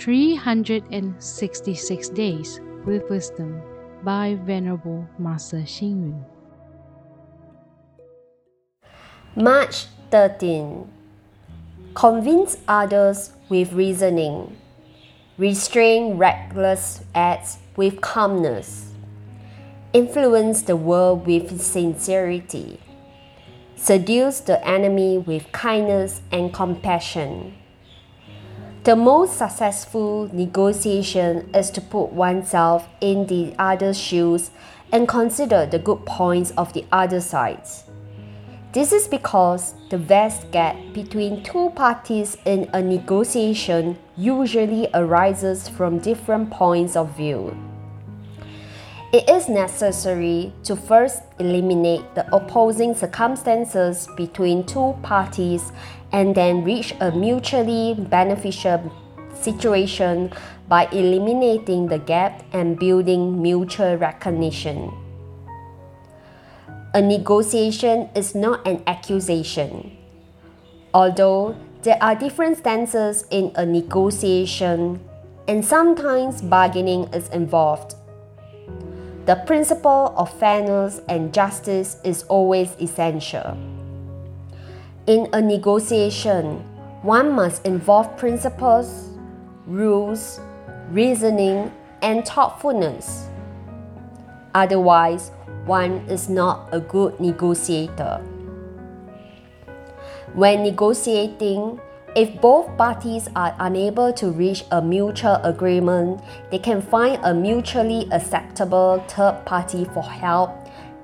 366 Days with Wisdom by Venerable Master Xing Yun. March 13. Convince others with reasoning. Restrain reckless acts with calmness. Influence the world with sincerity. Seduce the enemy with kindness and compassion. The most successful negotiation is to put oneself in the other's shoes and consider the good points of the other side. This is because the vast gap between two parties in a negotiation usually arises from different points of view. It is necessary to first eliminate the opposing circumstances between two parties and then reach a mutually beneficial situation by eliminating the gap and building mutual recognition. A negotiation is not an accusation. Although there are different stances in a negotiation, and sometimes bargaining is involved the principle of fairness and justice is always essential. In a negotiation, one must involve principles, rules, reasoning, and thoughtfulness. Otherwise, one is not a good negotiator. When negotiating, if both parties are unable to reach a mutual agreement, they can find a mutually acceptable third party for help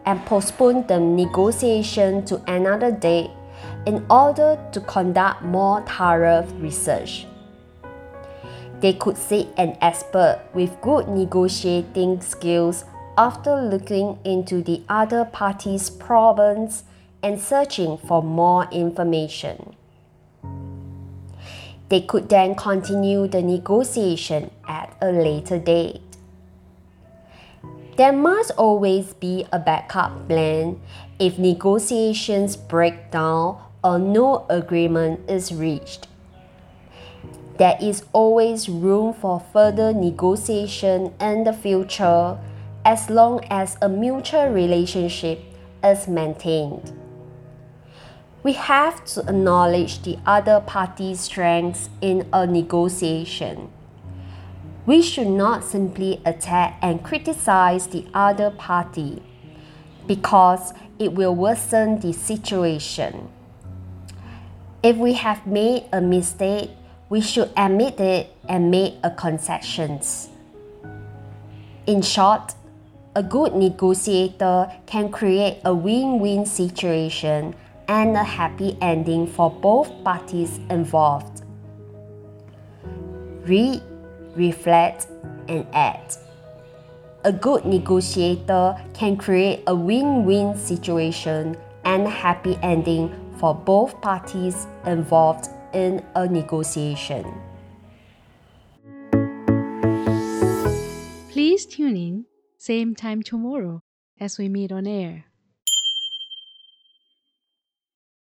and postpone the negotiation to another date in order to conduct more thorough research. They could seek an expert with good negotiating skills after looking into the other party's problems and searching for more information. They could then continue the negotiation at a later date. There must always be a backup plan if negotiations break down or no agreement is reached. There is always room for further negotiation in the future as long as a mutual relationship is maintained we have to acknowledge the other party's strengths in a negotiation. We should not simply attack and criticize the other party because it will worsen the situation. If we have made a mistake, we should admit it and make a concessions. In short, a good negotiator can create a win-win situation and a happy ending for both parties involved. Read, reflect, and act. A good negotiator can create a win win situation and a happy ending for both parties involved in a negotiation. Please tune in, same time tomorrow as we meet on air.